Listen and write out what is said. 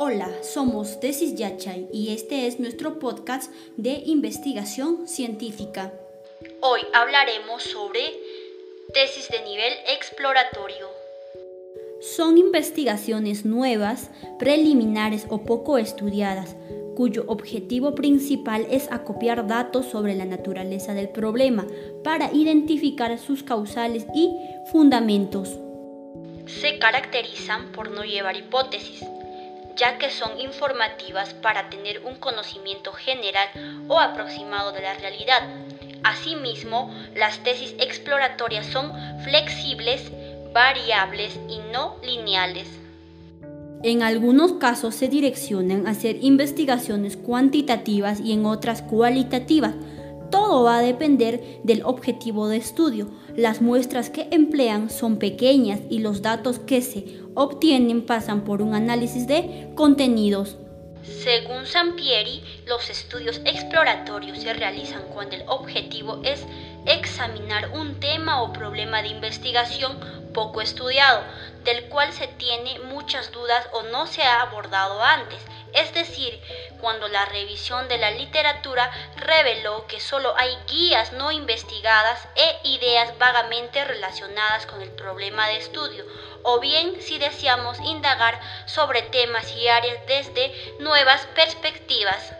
Hola, somos Tesis Yachay y este es nuestro podcast de investigación científica. Hoy hablaremos sobre tesis de nivel exploratorio. Son investigaciones nuevas, preliminares o poco estudiadas, cuyo objetivo principal es acopiar datos sobre la naturaleza del problema para identificar sus causales y fundamentos. Se caracterizan por no llevar hipótesis, ya que son informativas para tener un conocimiento general o aproximado de la realidad. Asimismo, las tesis exploratorias son flexibles, variables y no lineales. En algunos casos se direccionan a hacer investigaciones cuantitativas y en otras cualitativas. Todo va a depender del objetivo de estudio. Las muestras que emplean son pequeñas y los datos que se obtienen pasan por un análisis de contenidos. Según Sampieri, los estudios exploratorios se realizan cuando el objetivo es examinar un tema o problema de investigación poco estudiado, del cual se tiene muchas dudas o no se ha abordado antes es decir, cuando la revisión de la literatura reveló que solo hay guías no investigadas e ideas vagamente relacionadas con el problema de estudio, o bien si deseamos indagar sobre temas y áreas desde nuevas perspectivas.